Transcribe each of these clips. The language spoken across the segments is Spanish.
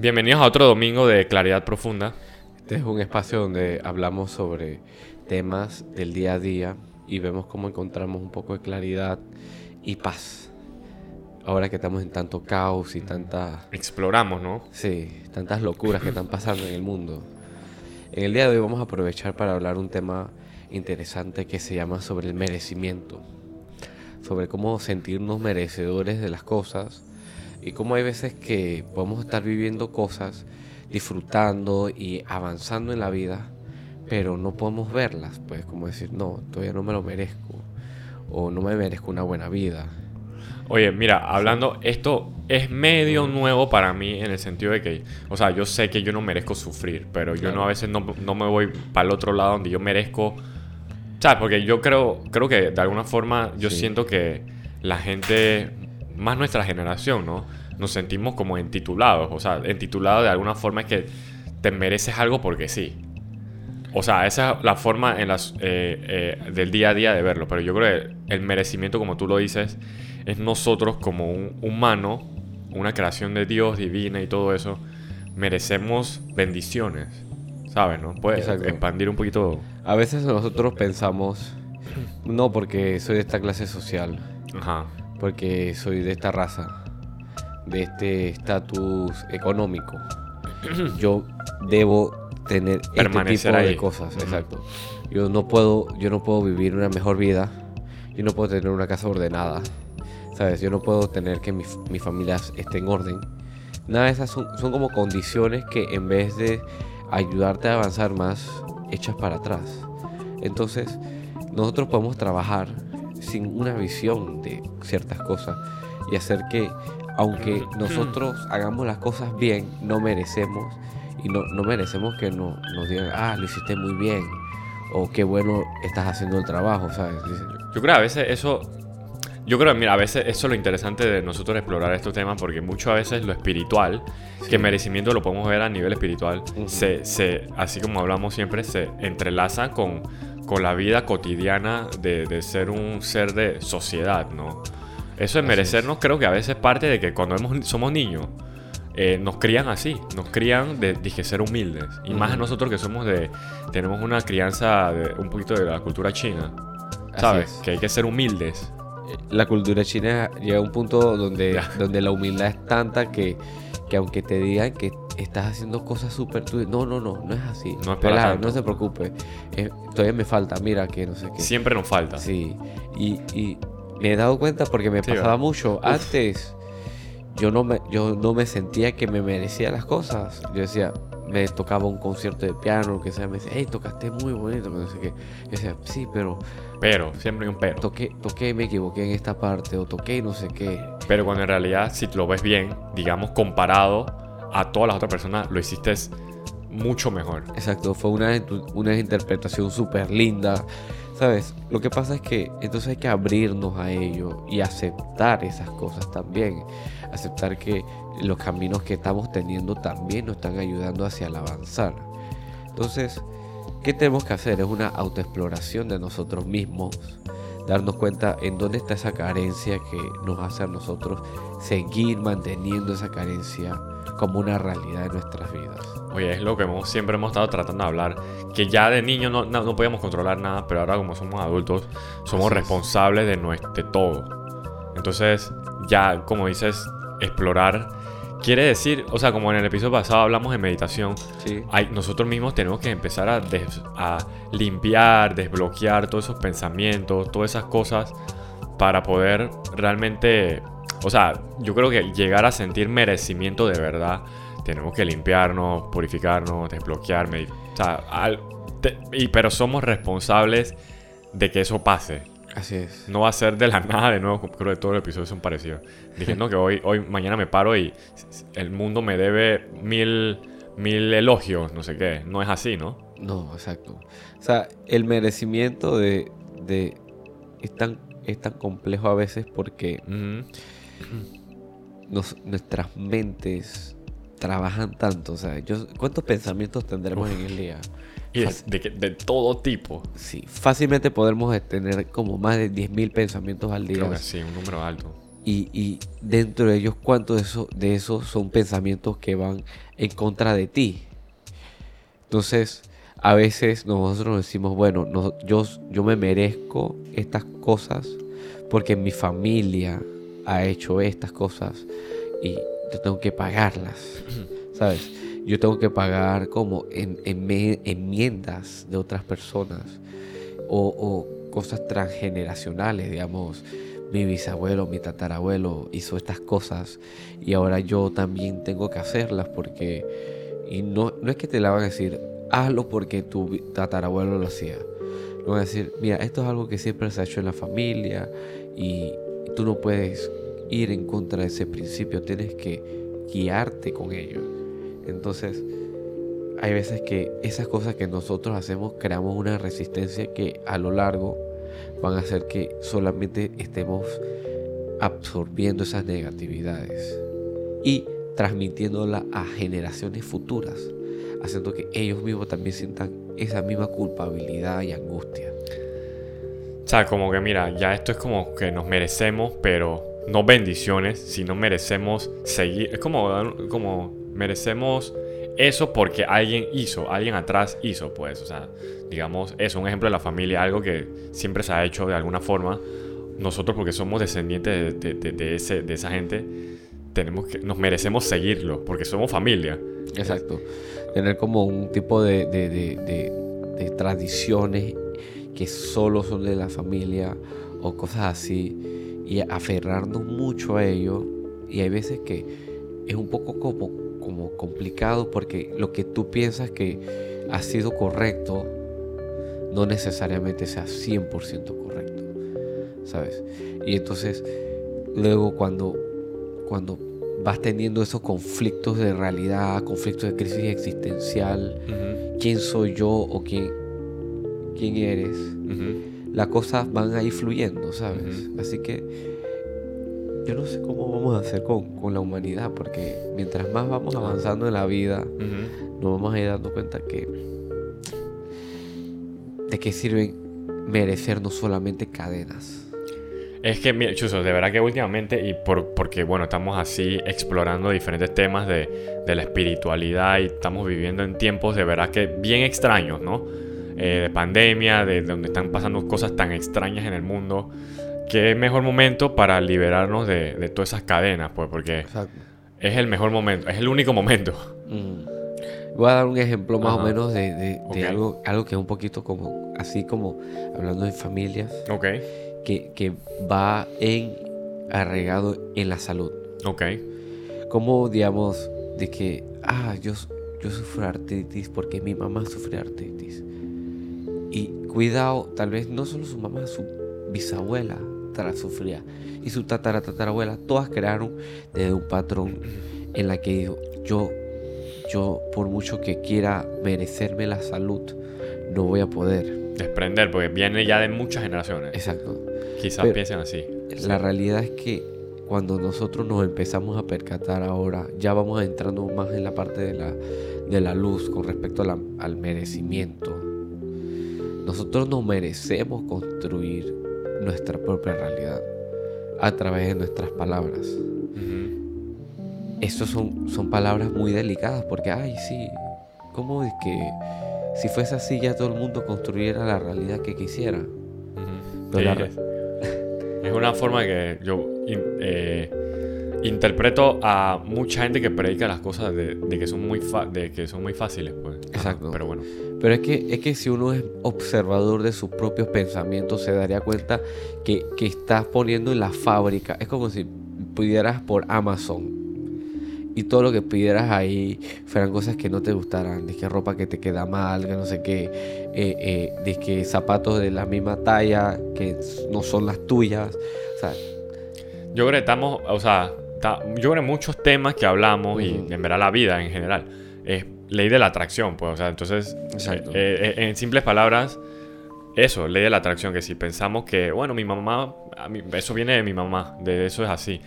Bienvenidos a otro domingo de Claridad Profunda. Este es un espacio donde hablamos sobre temas del día a día y vemos cómo encontramos un poco de claridad y paz. Ahora que estamos en tanto caos y tanta... Exploramos, ¿no? Sí, tantas locuras que están pasando en el mundo. En el día de hoy vamos a aprovechar para hablar un tema interesante que se llama sobre el merecimiento. Sobre cómo sentirnos merecedores de las cosas y cómo hay veces que podemos estar viviendo cosas, disfrutando y avanzando en la vida, pero no podemos verlas, pues como decir, no, todavía no me lo merezco, o no me merezco una buena vida. Oye, mira, hablando, esto es medio nuevo para mí en el sentido de que, o sea, yo sé que yo no merezco sufrir, pero yo no a veces no, no me voy para el otro lado donde yo merezco, ¿sabes? Porque yo creo, creo que de alguna forma yo siento que la gente más nuestra generación, ¿no? Nos sentimos como entitulados. O sea, entitulado de alguna forma es que te mereces algo porque sí. O sea, esa es la forma en las, eh, eh, del día a día de verlo. Pero yo creo que el merecimiento, como tú lo dices, es nosotros como un humano, una creación de Dios divina y todo eso, merecemos bendiciones. ¿Sabes? ¿No? Puedes expandir un poquito. A veces nosotros pensamos, no porque soy de esta clase social. Ajá porque soy de esta raza, de este estatus económico. Yo debo tener este tipo de cosas, exacto. Yo no puedo, yo no puedo vivir una mejor vida. Yo no puedo tener una casa ordenada. ¿Sabes? Yo no puedo tener que mi, mi familia esté en orden. Nada de esas son, son como condiciones que en vez de ayudarte a avanzar más, echas para atrás. Entonces, nosotros podemos trabajar sin una visión de ciertas cosas y hacer que aunque nosotros hagamos las cosas bien, no merecemos y no, no merecemos que no, nos digan, ah, lo hiciste muy bien o qué bueno estás haciendo el trabajo, ¿sabes? Yo creo a veces eso, yo creo mira, a veces eso es lo interesante de nosotros explorar estos temas porque mucho a veces lo espiritual, que merecimiento lo podemos ver a nivel espiritual, se, se, así como hablamos siempre, se entrelaza con con la vida cotidiana de, ser un ser de sociedad, ¿no? Eso de merecernos creo que a veces parte de que cuando somos niños eh, nos crían así, nos crían de, dije, ser humildes. Y más nosotros que somos de, tenemos una crianza de, un poquito de la cultura china, ¿sabes? Que hay que ser humildes. Eh, la cultura china llega a un punto donde, donde la humildad es tanta que, que aunque te digan que estás haciendo cosas súper... No, no, no, no es así. No es No se preocupe. Eh, todavía me falta, mira que no sé qué. Siempre nos falta. Sí. Y, y me he dado cuenta porque me pasaba mucho. Antes yo no, me, yo no me sentía que me merecía las cosas. Yo decía, me tocaba un concierto de piano, que sea, me decía, hey, tocaste muy bonito, no sé qué. Yo decía, sí, pero... Pero, siempre hay un pero. Toqué, toqué, me equivoqué en esta parte, o toqué no sé qué. Pero cuando en realidad, si lo ves bien, digamos, comparado a todas las otras personas, lo hiciste mucho mejor. Exacto, fue una, una interpretación súper linda. ¿Sabes? Lo que pasa es que entonces hay que abrirnos a ello y aceptar esas cosas también. Aceptar que los caminos que estamos teniendo también nos están ayudando hacia el avanzar. Entonces, ¿qué tenemos que hacer? Es una autoexploración de nosotros mismos. Darnos cuenta en dónde está esa carencia que nos hace a nosotros seguir manteniendo esa carencia como una realidad de nuestras vidas. Oye, es lo que siempre hemos estado tratando de hablar, que ya de niño no, no, podíamos controlar nada, pero ahora como somos adultos, somos responsables de, nuestro, de todo. Entonces, ya como dices, explorar quiere decir, o sea, como en el episodio pasado hablamos de meditación, hay, nosotros mismos tenemos que empezar a, a limpiar, desbloquear todos esos pensamientos, todas esas cosas para poder realmente o sea, yo creo que llegar a sentir merecimiento de verdad, tenemos que limpiarnos, purificarnos, desbloquear, o sea, y, pero somos responsables de que eso pase. Así es. No va a ser de la nada de nuevo, creo que todos los episodios son parecidos. Diciendo que hoy, hoy, mañana me paro y el mundo me debe mil, mil elogios, no sé qué. No es así, ¿no? No, exacto. O sea, el merecimiento de, de es, tan, es tan complejo a veces porque nuestras mentes trabajan tanto. O sea, ¿cuántos pensamientos tendremos en el día? Y de, todo tipo. Sí, fácilmente podremos tener como más de 10.000 pensamientos al día. sí, un número alto. y, dentro de ellos cuántos de esos de esos son pensamientos que van en contra de ti. Entonces, a veces nosotros decimos, bueno, yo, yo me merezco estas cosas porque mi familia ha hecho estas cosas y yo tengo que pagarlas, ¿sabes? Yo tengo que pagar como en, enmiendas de otras personas o, o cosas transgeneracionales, digamos mi bisabuelo, mi tatarabuelo hizo estas cosas y ahora yo también tengo que hacerlas porque, y no, no es que te la van a decir, hazlo porque tu tatarabuelo lo hacía. No van a decir, mira, esto es algo que siempre se ha hecho en la familia y tú no puedes ir en contra de ese principio, tienes que guiarte con ello. Entonces, hay veces que esas cosas que nosotros hacemos creamos una resistencia que a lo largo van a hacer que solamente estemos absorbiendo esas negatividades y transmitiéndola a generaciones futuras, haciendo que ellos mismos también sientan esa misma culpabilidad y angustia. O sea, como que mira, ya esto es como que nos merecemos, pero no bendiciones, sino merecemos seguir. Es como, como merecemos eso porque alguien hizo, alguien atrás hizo, pues, o sea, digamos, eso, un ejemplo de la familia, algo que siempre se ha hecho de alguna forma. Nosotros, porque somos descendientes de, ese, de esa gente, tenemos que, nos merecemos seguirlo, porque somos familia. Exacto. Tener como un tipo de, tradiciones que solo son de la familia o cosas así, y aferrarnos mucho a ello. Y hay veces que es un poco como como complicado porque lo que tú piensas que ha sido correcto no necesariamente sea 100% correcto, ¿sabes? Y entonces luego cuando, cuando vas teniendo esos conflictos de realidad, conflictos de crisis existencial, quién soy yo o quién, quién eres, las cosas van a ir fluyendo, ¿sabes? Así que yo no sé cómo vamos a hacer con, con, la humanidad, porque mientras más vamos avanzando en la vida, nos vamos a ir dando cuenta que de qué sirven merecer no solamente cadenas. Es que, mira, Chuso, de verdad que últimamente, y por, porque, bueno, estamos así explorando diferentes temas de, de la espiritualidad y estamos viviendo en tiempos de verdad que bien extraños, ¿no? Eh, de pandemia, de donde están pasando cosas tan extrañas en el mundo qué mejor momento para liberarnos de, todas esas cadenas, pues, porque es el mejor momento, es el único momento. Mm. Voy a dar un ejemplo más o menos de, algo, algo que es un poquito como, así como hablando de familias, okay. que, que va en arraigado en la salud. Ok. Como, digamos, de que, ah, yo, yo sufro artritis porque mi mamá sufre artritis. Y cuidado, tal vez no solo su mamá, su bisabuela sufría. Y su tatara tatarabuela, todas crearon desde un patrón en la que dijo, yo, yo por mucho que quiera merecerme la salud, no voy a poder. Desprender, porque viene ya de muchas generaciones. Exacto. Quizás piensen así. La realidad es que cuando nosotros nos empezamos a percatar ahora, ya vamos entrando más en la parte de la, de la luz con respecto al merecimiento. Nosotros nos merecemos construir nuestra propia realidad a través de nuestras palabras. Estas son, son palabras muy delicadas porque, ay, sí, ¿cómo es que si fuese así ya todo el mundo construyera la realidad que quisiera? es una forma que yo eh, interpreto a mucha gente que predica las cosas de, que, son muy de que son muy fáciles. Pues. Exacto. pero bueno. Pero es que, es que si uno es observador de sus propios pensamientos, se daría cuenta que, que estás poniendo en la fábrica. Es como si pudieras por Amazon y todo lo que pidieras ahí fueran cosas que no te gustaran, de que ropa que te queda mal, que no sé qué, eh, eh, de que zapatos de la misma talla que no son las tuyas. O sea, yo creo que estamos, o sea, yo creo muchos temas que hablamos y en verdad la vida en general es ley de la atracción, pues, o sea, entonces, eh, eh, en simples palabras, eso, ley de la atracción, que si pensamos que, bueno, mi mamá, eso viene de mi mamá, de eso es así,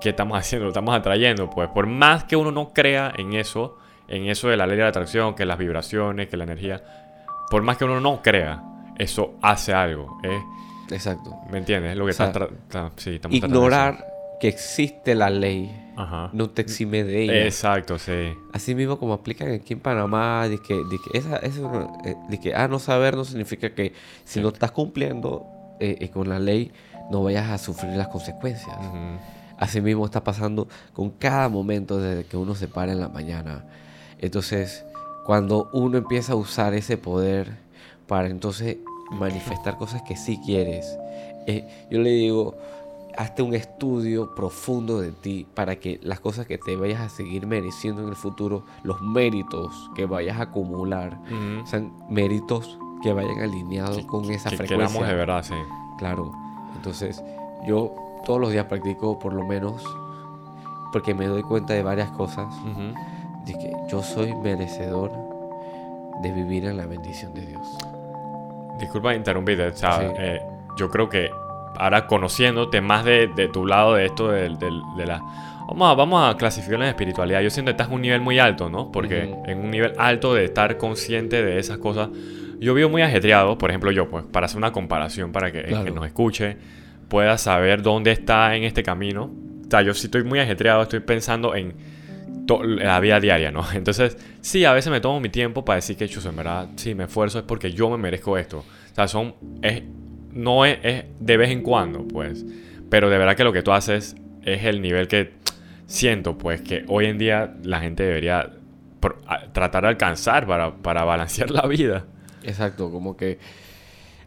¿qué estamos haciendo? Lo estamos atrayendo, pues, por más que uno no crea en eso, en eso de la ley de la atracción, que las vibraciones, que la energía, por más que uno no crea, eso hace algo, ¿eh? Exacto. ¿Me entiendes? Lo que está, sí, Ignorar que existe la ley no te exime de ella. Exacto, sí. Así mismo como aplican aquí en Panamá, de que, de que, esa, eso, eh, de que ah, no saber no significa que si no estás cumpliendo eh, eh, con la ley, no vayas a sufrir las consecuencias. Así mismo está pasando con cada momento desde que uno se para en la mañana. Entonces, cuando uno empieza a usar ese poder para entonces manifestar cosas que sí quieres, yo le digo, hazte un estudio profundo de ti para que las cosas que te vayas a seguir mereciendo en el futuro, los méritos que vayas a acumular, sean méritos que vayan alineados con esa frecuencia. Que queramos de verdad, sí. Claro. Entonces, yo todos los días practico por lo menos, porque me doy cuenta de varias cosas, de que yo soy merecedor de vivir en la bendición de Dios. Disculpa interrumpirte, o sea, eh, yo creo que ahora conociéndote más de, tu lado de esto, de, la... Vamos a, vamos a clasificar la espiritualidad. Yo siento que estás en un nivel muy alto, ¿no? Porque en un nivel alto de estar consciente de esas cosas. Yo vivo muy ajetreado, por ejemplo, yo, pues, para hacer una comparación, para que el que nos escuche pueda saber dónde está en este camino. O sea, yo sí estoy muy ajetreado, estoy pensando en la vida diaria, ¿no? Entonces, sí, a veces me tomo mi tiempo para decir que, hecho en verdad, sí, me esfuerzo es porque yo me merezco esto. O sea, son, es, no es, de vez en cuando, pues. Pero de verdad que lo que tú haces es el nivel que siento, pues, que hoy en día la gente debería tratar de alcanzar para, para balancear la vida. Exacto, como que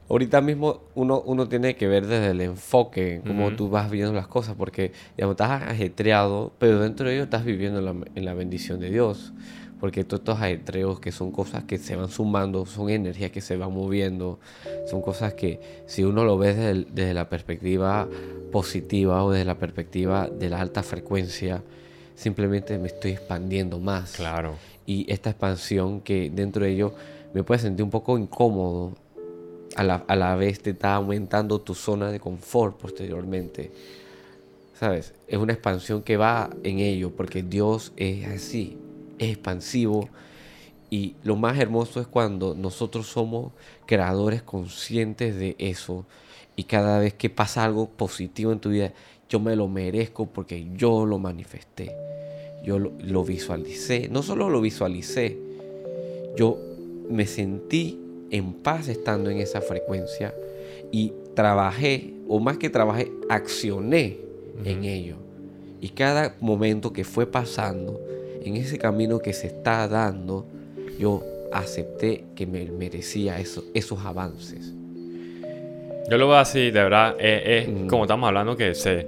ahorita mismo uno, uno tiene que ver desde el enfoque, cómo tú vas viendo las cosas, porque digamos, estás ajetreado, pero dentro de ello estás viviendo en la, en la bendición de Dios porque todos estos ajetreos que son cosas que se van sumando, son energías que se van moviendo, son cosas que si uno lo ve desde, la perspectiva positiva o desde la perspectiva de la alta frecuencia, simplemente me estoy expandiendo más. Claro. Y esta expansión que dentro de ello me puede sentir un poco incómodo, a la, a la vez te está aumentando tu zona de confort posteriormente. ¿Sabes? Es una expansión que va en ello, porque Dios es así es expansivo. Y lo más hermoso es cuando nosotros somos creadores conscientes de eso. Y cada vez que pasa algo positivo en tu vida, yo me lo merezco porque yo lo manifesté. Yo lo, visualicé. No solo lo visualicé, yo me sentí en paz estando en esa frecuencia y trabajé, o más que trabajé, accioné en ello. Y cada momento que fue pasando, en ese camino que se está dando, yo acepté que me merecía eso, esos avances. Yo lo veo así, de verdad, es, mm. como estamos hablando que se,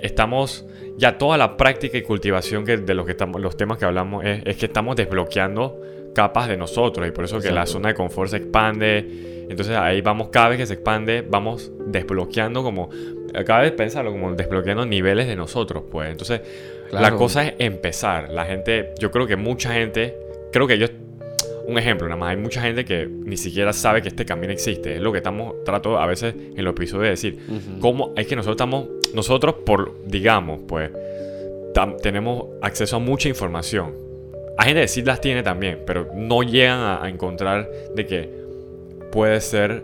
estamos, ya toda la práctica y cultivación que, de los, que estamos, los temas que hablamos es, que estamos desbloqueando capas de nosotros y por eso que la zona de confort se expande. Entonces ahí vamos, cada vez que se expande, vamos desbloqueando como, cada vez pensarlo como desbloqueando niveles de nosotros, pues. Entonces, la cosa es empezar. La gente, yo creo que mucha gente, creo que yo, un ejemplo nada más, hay mucha gente que ni siquiera sabe que este camino existe. Es lo que estamos, trato a veces en los episodios de decir. Cómo es que nosotros estamos, nosotros por, digamos, pues, tenemos acceso a mucha información. Hay gente que sí las tiene también, pero no llegan a, encontrar de que puede ser,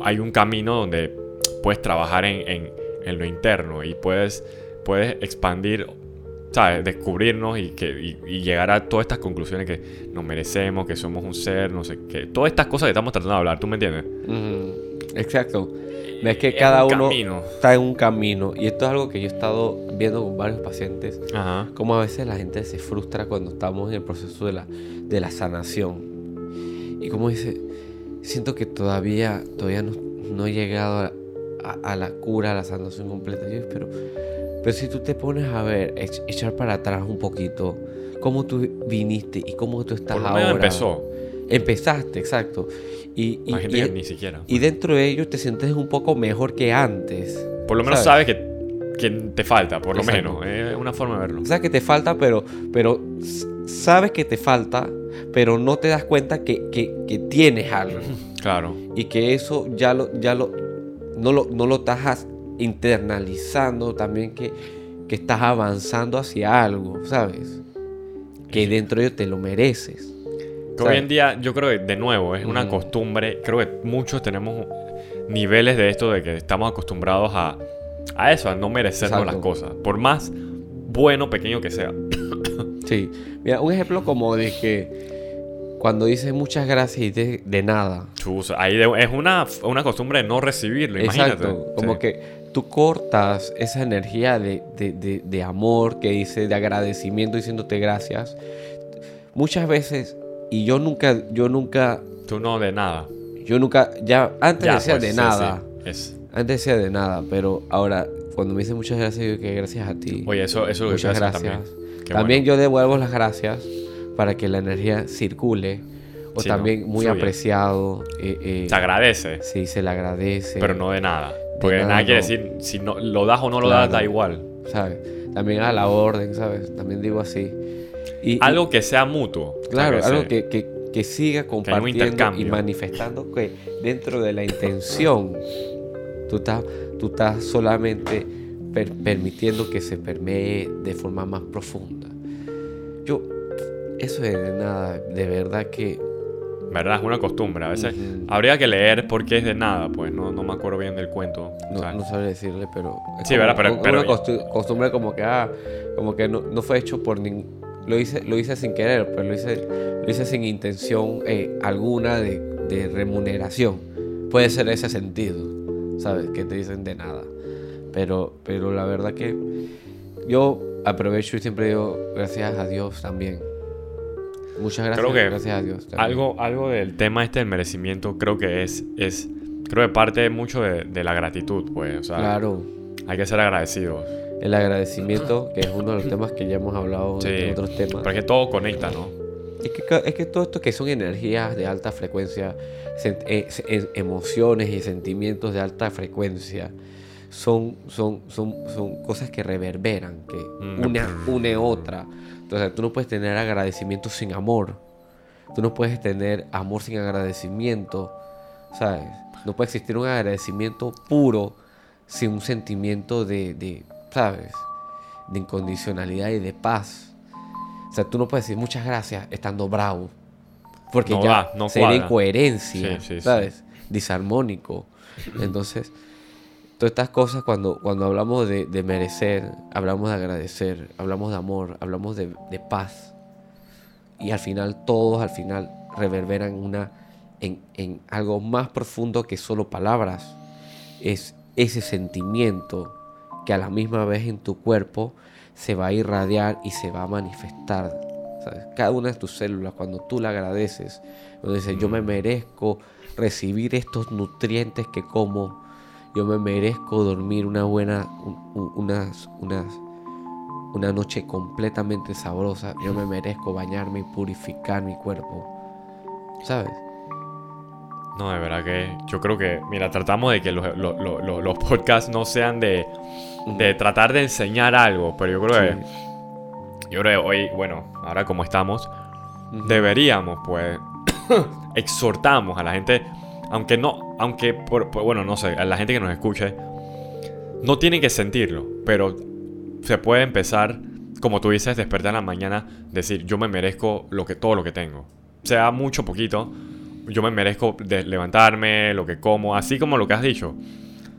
hay un camino donde puedes trabajar en, en, en lo interno y puedes puedes expandir, ¿sabes? Descubrirnos y, que, llegar a todas estas conclusiones que nos merecemos, que somos un ser, no sé qué. Todas estas cosas que estamos tratando de hablar, ¿tú me entiendes? Exacto. Ves que cada uno está en un camino. Y esto es algo que yo he estado viendo con varios pacientes. Ajá. Como a veces la gente se frustra cuando estamos en el proceso de la, de la sanación. Y como dice, siento que todavía, todavía no, no he llegado a, la cura, a la sanación completa. Yo espero pero si tú te pones a ver, echar para atrás un poquito, cómo tú viniste y cómo tú estás Por lo ahora. empezó. Empezaste, exacto. Y, y, y, ni siquiera. Y dentro de ello te sientes un poco mejor que antes. Por lo menos sabes, que, te falta, por lo menos. Es una forma de verlo. Sabes que te falta, pero, pero sabes que te falta, pero no te das cuenta que, que, tienes algo. Claro. Y que eso ya lo, ya lo, no lo, no lo estás internalizando también que, que estás avanzando hacia algo, ¿sabes? Que dentro de te lo mereces. hoy en día yo creo que de nuevo es una costumbre, creo que muchos tenemos niveles de esto de que estamos acostumbrados a a eso, a no merecernos las cosas. Por más bueno, pequeño que sea. sí. Mira, un ejemplo como de que cuando dices muchas gracias y de, de nada. ahí es una, una costumbre de no recibirlo, imagínate. Exacto, como que tú cortas esa energía de, de, de, amor que dice, de agradecimiento diciéndote gracias. Muchas veces, y yo nunca, yo nunca... Tú no de nada. Yo nunca, ya, antes decía pues, de nada. Es. Antes decía de nada, pero ahora, cuando me dice muchas gracias, yo que gracias a ti. Oye, eso, eso es lo que gracias. También, también yo devuelvo las gracias para que la energía circule. O también muy apreciado. Eh, eh, se agradece. Sí, se le agradece. Pero no de nada. Porque nada, quiere decir, si no, lo das o no lo das, da igual. ¿Sabes? También a la orden, ¿sabes? También digo así. Y, algo que sea mutuo. Claro, algo que, que, que, siga compartiendo y manifestando que dentro de la intención tú estás, tú estás solamente permitiendo que se permee de forma más profunda. Yo eso es de nada, de verdad que... ¿Verdad? Es una costumbre. A veces habría que leer por qué es de nada, pues no, no me acuerdo bien del cuento. No, no sabré decirle, pero... Sí, ¿verdad? Pero, pero una costumbre como que, ah, como que no, no fue hecho por ningún... Lo hice, lo hice sin querer, pero lo hice, lo hice sin intención eh, alguna de, de remuneración. Puede ser ese sentido, ¿sabes? Que te dicen de nada. Pero, pero la verdad que yo aprovecho y siempre digo gracias a Dios también Muchas gracias. Creo que gracias a Dios. Algo, algo del tema este del merecimiento creo que es, es creo que parte mucho de, la gratitud, pues. claro. Hay que ser agradecidos. El agradecimiento, que es uno de los temas que ya hemos hablado en otros temas. Porque todo conecta, ¿no? Es que, es que todo esto que son energías de alta frecuencia, eh, emociones y sentimientos de alta frecuencia, son, son, son, son cosas que reverberan, que mm. una une otra. Entonces, tú no puedes tener agradecimiento sin amor. Tú no puedes tener amor sin agradecimiento. ¿Sabes? No puede existir un agradecimiento puro sin un sentimiento de, ¿sabes? De incondicionalidad y de paz. O sea, tú no puedes decir muchas gracias estando bravo. Porque ya no sería incoherencia, ¿sabes? Disarmónico. Entonces, Todas estas cosas cuando, cuando hablamos de, merecer, hablamos de agradecer, hablamos de amor, hablamos de, paz. Y al final todos al final reverberan una, en, en algo más profundo que solo palabras. Es ese sentimiento que a la misma vez en tu cuerpo se va a irradiar y se va a manifestar. Cada una de tus células, cuando tú la agradeces, cuando dices, yo me merezco recibir estos nutrientes que como, yo me merezco dormir una buena, unas, unas, una noche completamente sabrosa. Yo me merezco bañarme y purificar mi cuerpo. ¿Sabes? No, de verdad que yo creo que, mira, tratamos de que los, los, podcasts no sean de, de, tratar de enseñar algo, pero yo creo que, yo creo que hoy, bueno, ahora como estamos, deberíamos, pues, exhortamos a la gente aunque no, aunque, por, bueno, no sé, a la gente que nos escuche, no tiene que sentirlo, pero se puede empezar, como tú dices, despertar en la mañana, decir, yo me merezco lo que, todo lo que tengo. Sea mucho, poquito, yo me merezco levantarme, lo que como, así como lo que has dicho.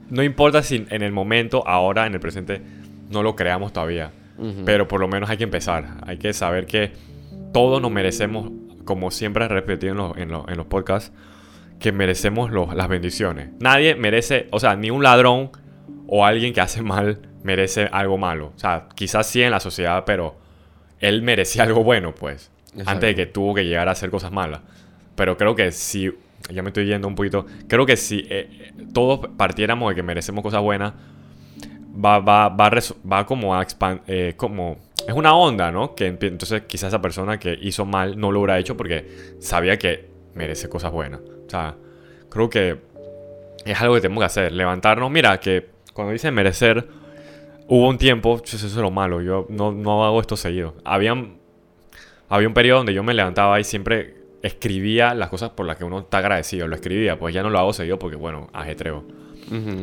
No importa si en el momento, ahora, en el presente, no lo creamos todavía. Pero por lo menos hay que empezar. Hay que saber que todos nos merecemos, como siempre he repetido en en los podcasts, que merecemos las bendiciones. Nadie merece, o sea, ni un ladrón o alguien que hace mal merece algo malo. O sea, quizás sí en la sociedad, pero él merecía algo bueno, pues. Antes de que tuvo que llegar a hacer cosas malas. Pero creo que si, ya me estoy yendo un poquito, creo que si eh, todos partiéramos de que merecemos cosas buenas, va, va, va, va como a expandir, eh, como... Es una onda, ¿no? Que entonces quizás esa persona que hizo mal no lo hubiera hecho porque sabía que merece cosas buenas. O sea, creo que es algo que tenemos que hacer. Levantarnos. Mira, que cuando dice merecer, hubo un tiempo, eso es lo malo, yo no, no hago esto seguido. Había, había un periodo donde yo me levantaba y siempre escribía las cosas por las que uno está agradecido. Lo escribía, pues ya no lo hago seguido porque, bueno, ajetreo.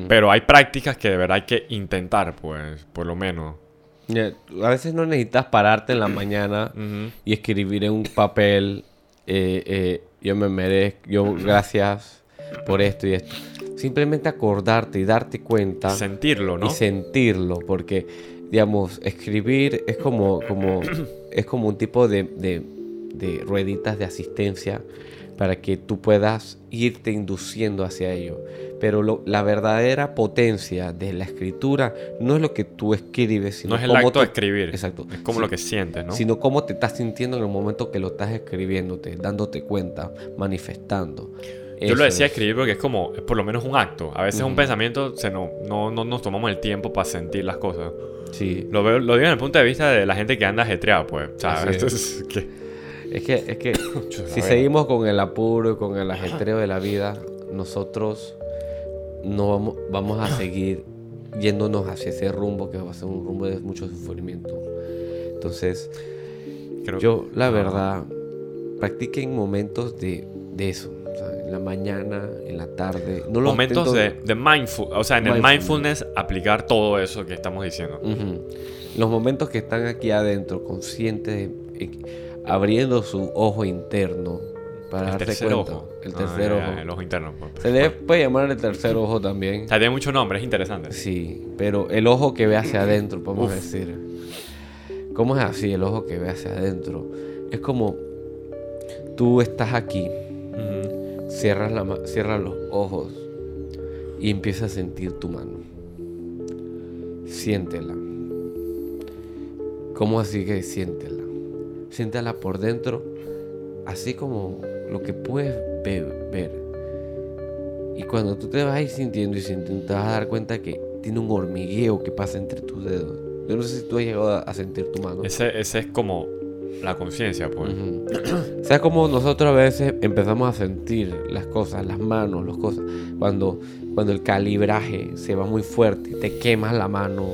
Pero hay prácticas que de verdad hay que intentar, pues, por lo menos. a veces no necesitas pararte en la mañana y escribir en un papel eh, eh, yo me merezco, yo gracias por esto y esto. simplemente acordarte y darte cuenta. Sentirlo, ¿no? Y sentirlo, porque, digamos, escribir es como, como, es como un tipo de, de, de rueditas de asistencia para que tú puedas irte induciendo hacia ello. Pero la verdadera potencia de la escritura no es lo que tú escribes, sino no es el acto de escribir. Exacto. Es como lo que sientes, ¿no? Sino cómo te estás sintiendo en el momento que lo estás escribiéndote, dándote cuenta, manifestando. Yo lo decía escribir porque es como, por lo menos un acto. A veces un pensamiento, se no, no, no, nos tomamos el tiempo para sentir las cosas. Sí. Lo, veo, lo digo en el punto de vista de la gente que anda ajetreada, pues. ¿sabes? Es. es que, es que si seguimos con el apuro y con el ajetreo de la vida, nosotros no vamos, vamos a seguir yéndonos hacia ese rumbo que va a ser un rumbo de mucho sufrimiento. Entonces, yo, la verdad, practiquen momentos de, de eso. en la mañana, en la tarde. No momentos de, de mindful, o sea, en el mindfulness aplicar todo eso que estamos diciendo. Los momentos que están aquí adentro, conscientes abriendo su ojo interno para el cuenta. Ojo. El tercer ojo. El ojo interno. Pues, Se le puede llamar el tercer ojo también. O sea, tiene muchos nombres, es interesante. Sí, pero el ojo que ve hacia adentro, podemos decir. ¿Cómo es así el ojo que ve hacia adentro? Es como tú estás aquí, cierras, la, cierras los ojos y empiezas a sentir tu mano. Siéntela. ¿Cómo así que siéntela? Siéntala por dentro, así como lo que puedes ver. Y cuando tú te vas a ir sintiendo y sintiendo, te vas a dar cuenta que tiene un hormigueo que pasa entre tus dedos. Yo no sé si tú has llegado a sentir tu mano. Ese, ese es como la conciencia, pues. o sea, como nosotros a veces empezamos a sentir las cosas, las manos, las cosas. Cuando, cuando el calibraje se va muy fuerte, te quemas la mano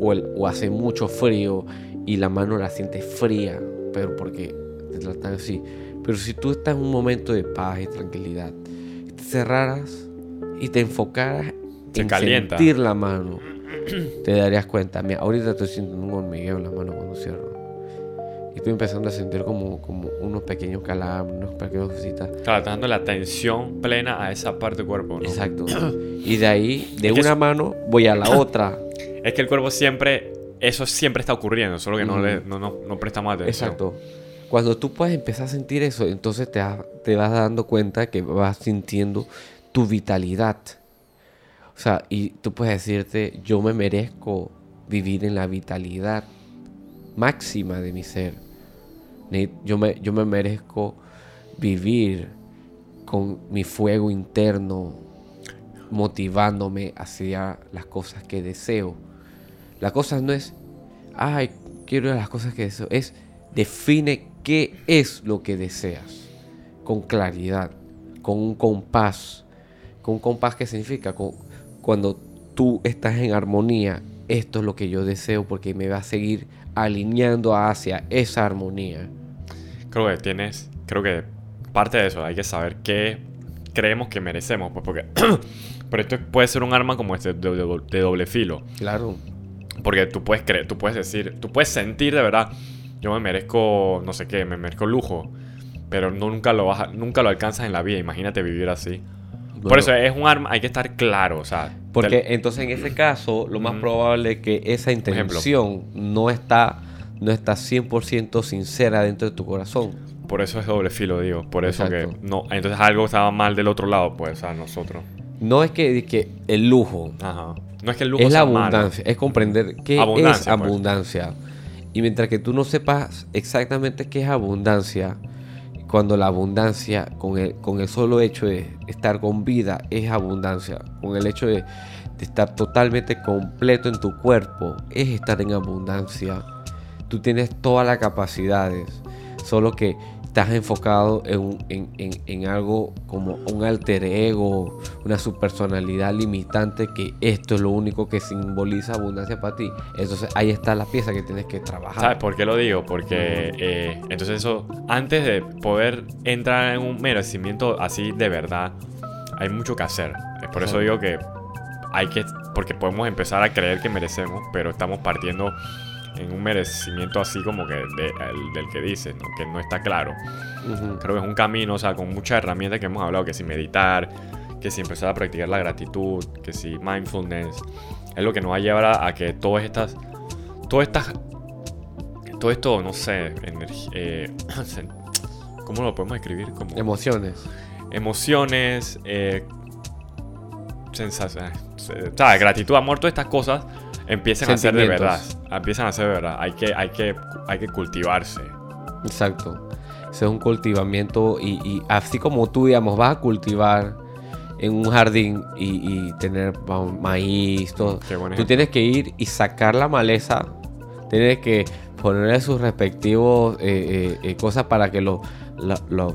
o, el, o hace mucho frío y la mano la sientes fría pero porque te tratan así. Pero si tú estás en un momento de paz y tranquilidad, te cerraras y te enfocaras en sentir la mano, te darías cuenta. Mira, ahorita estoy sintiendo un hormigueo en la mano cuando cierro. Y estoy empezando a sentir como, como unos pequeños calambres, unos pequeños cositas. Claro, dando la atención plena a esa parte del cuerpo, ¿no? Exacto. Y de ahí, de una mano, voy a la otra. Es que el cuerpo siempre eso siempre está ocurriendo, solo que no, le, no, no, no, prestamos atención. Exacto. Cuando tú puedes empezar a sentir eso, entonces te, te vas dando cuenta que vas sintiendo tu vitalidad. O sea, y tú puedes decirte, yo me merezco vivir en la vitalidad máxima de mi ser. Yo me, yo me merezco vivir con mi fuego interno motivándome hacia las cosas que deseo la cosa no es, ay, quiero las cosas que deseo. Es, define qué es lo que deseas. Con claridad, con un compás. Con un compás que significa cuando tú estás en armonía, esto es lo que yo deseo porque me va a seguir alineando hacia esa armonía. Creo que tienes, creo que parte de eso hay que saber qué creemos que merecemos, pues porque pero esto puede ser un arma como este de, de doble filo. Claro. Porque tú puedes creer, tú puedes decir, tú puedes sentir de verdad, yo me merezco, no sé qué, me merezco lujo. Pero nunca lo, vas nunca lo alcanzas en la vida, imagínate vivir así. Por eso es un arma, hay que estar claro, o sea. Porque entonces en ese caso, lo más probable es que esa intención no está, no está 100% sincera dentro de tu corazón. Por eso es doble filo, digo. Por eso que no. Entonces algo estaba mal del otro lado, pues, a nosotros. No es que, que el lujo. Ajá. No es que el lujo es la abundancia, es comprender qué es pues. abundancia. Y mientras que tú no sepas exactamente qué es abundancia, cuando la abundancia, con el, con el solo hecho de estar con vida, es abundancia, con el hecho de, de estar totalmente completo en tu cuerpo, es estar en abundancia. Tú tienes todas las capacidades, solo que estás enfocado en, algo como un alter ego, una subpersonalidad limitante, que esto es lo único que simboliza abundancia para ti. Entonces ahí está la pieza que tienes que trabajar. ¿Sabes por qué lo digo? Porque eh, entonces eso, antes de poder entrar en un merecimiento así de verdad, hay mucho que hacer. Por eso digo que hay que, porque podemos empezar a creer que merecemos, pero estamos partiendo en un merecimiento así como que del que dices, ¿no? que no está claro. Creo que es un camino, o sea, con muchas herramientas que hemos hablado, que si meditar, que si empezar a practicar la gratitud, que si mindfulness, es lo que nos va a llevar a, que todas estas, todas estas, todo esto, no sé, eh, ¿cómo lo podemos escribir? Como emociones. Emociones, eh, sensaciones, eh, gratitud, amor, todas estas cosas empiezan a ser de verdad. Empiezan a ser de verdad. Hay que, hay que, hay que cultivarse. Exacto. Ese es un cultivamiento y, así como tú, digamos, vas a cultivar en un jardín y, tener maíz, todo. tú tienes que ir y sacar la maleza. Tienes que ponerle sus respectivos eh, eh, eh, cosas para que los, los,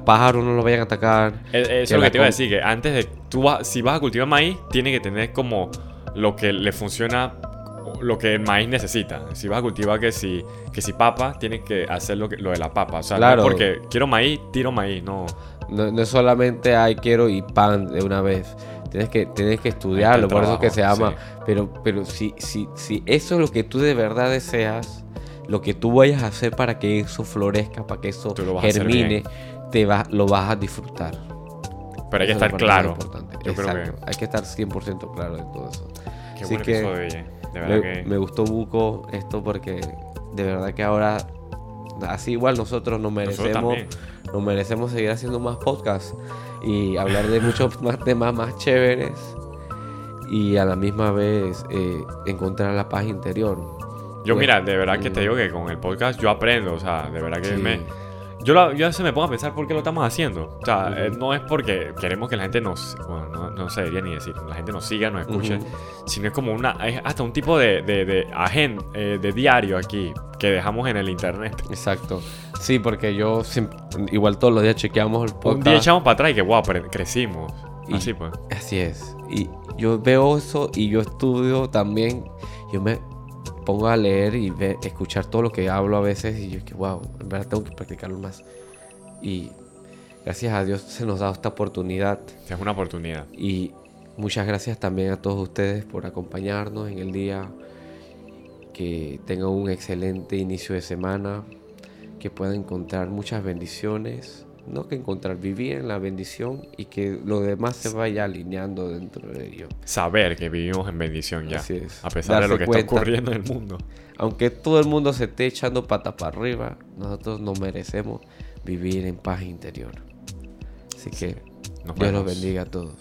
pájaros no lo vayan a atacar. Eso es lo que te iba a decir, que antes de tú si vas a cultivar maíz, tiene que tener como lo que le funciona, lo que el maíz necesita. Si vas a cultivar que si, que si papa, tienes que hacer lo, que, lo de la papa. O sea, no es porque quiero maíz, tiro maíz, no. No, es solamente hay quiero y pan de una vez. Tienes que, tienes que estudiarlo, por eso que se llama. Pero, pero si, si, si eso es lo que tú de verdad deseas, lo que tú vayas a hacer para que eso florezca, para que eso germine, te va, lo vas a disfrutar. Pero hay que estar claro. Yo creo que... Hay que estar 100% claro en todo eso. Qué Así que, de verdad me, que... me gustó Buco esto porque de verdad que ahora así igual nosotros nos merecemos nos merecemos seguir haciendo más podcasts y hablar de muchos más temas más chéveres y a la misma vez eh, encontrar la paz interior. Yo mira, de verdad que te digo que con el podcast yo aprendo, o sea, de verdad que me yo, a veces me pongo a pensar por qué lo estamos haciendo. O sea, eh, no es porque queremos que la gente nos. Bueno, no, no se debería ni decir. La gente nos siga, nos escuche. Sino es como una. Es hasta un tipo de, de, de, eh, de diario aquí que dejamos en el internet. Exacto. Sí, porque yo. Igual todos los días chequeamos el podcast. Un día echamos para atrás y que, wow, crecimos. así pues. Así es. Y yo veo eso y yo estudio también. Yo me pongo a leer y escuchar todo lo que hablo a veces y yo que wow, en verdad tengo que practicarlo más. Y gracias a Dios se nos da esta oportunidad. Es una oportunidad. Y muchas gracias también a todos ustedes por acompañarnos en el día. Que tengan un excelente inicio de semana, que puedan encontrar muchas bendiciones no que encontrar, vivir en la bendición y que lo demás se vaya alineando dentro de ello. Saber que vivimos en bendición ya, a pesar de lo que está ocurriendo en el mundo. Aunque todo el mundo se esté echando patas para arriba, nosotros nos merecemos vivir en paz interior. Así que Dios los bendiga a todos.